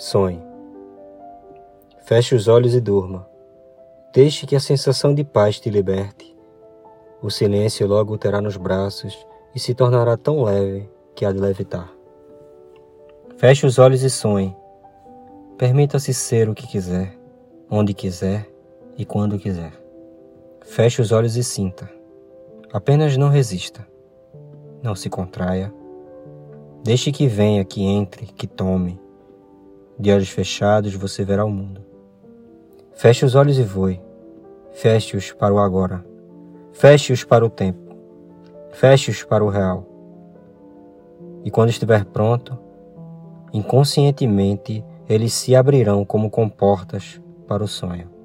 Sonhe. Feche os olhos e durma. Deixe que a sensação de paz te liberte. O silêncio logo o terá nos braços e se tornará tão leve que há de levitar. Feche os olhos e sonhe. Permita-se ser o que quiser, onde quiser e quando quiser. Feche os olhos e sinta. Apenas não resista. Não se contraia. Deixe que venha, que entre, que tome de olhos fechados você verá o mundo. Feche os olhos e voe. Feche-os para o agora. Feche-os para o tempo. Feche-os para o real. E quando estiver pronto, inconscientemente eles se abrirão como comportas para o sonho.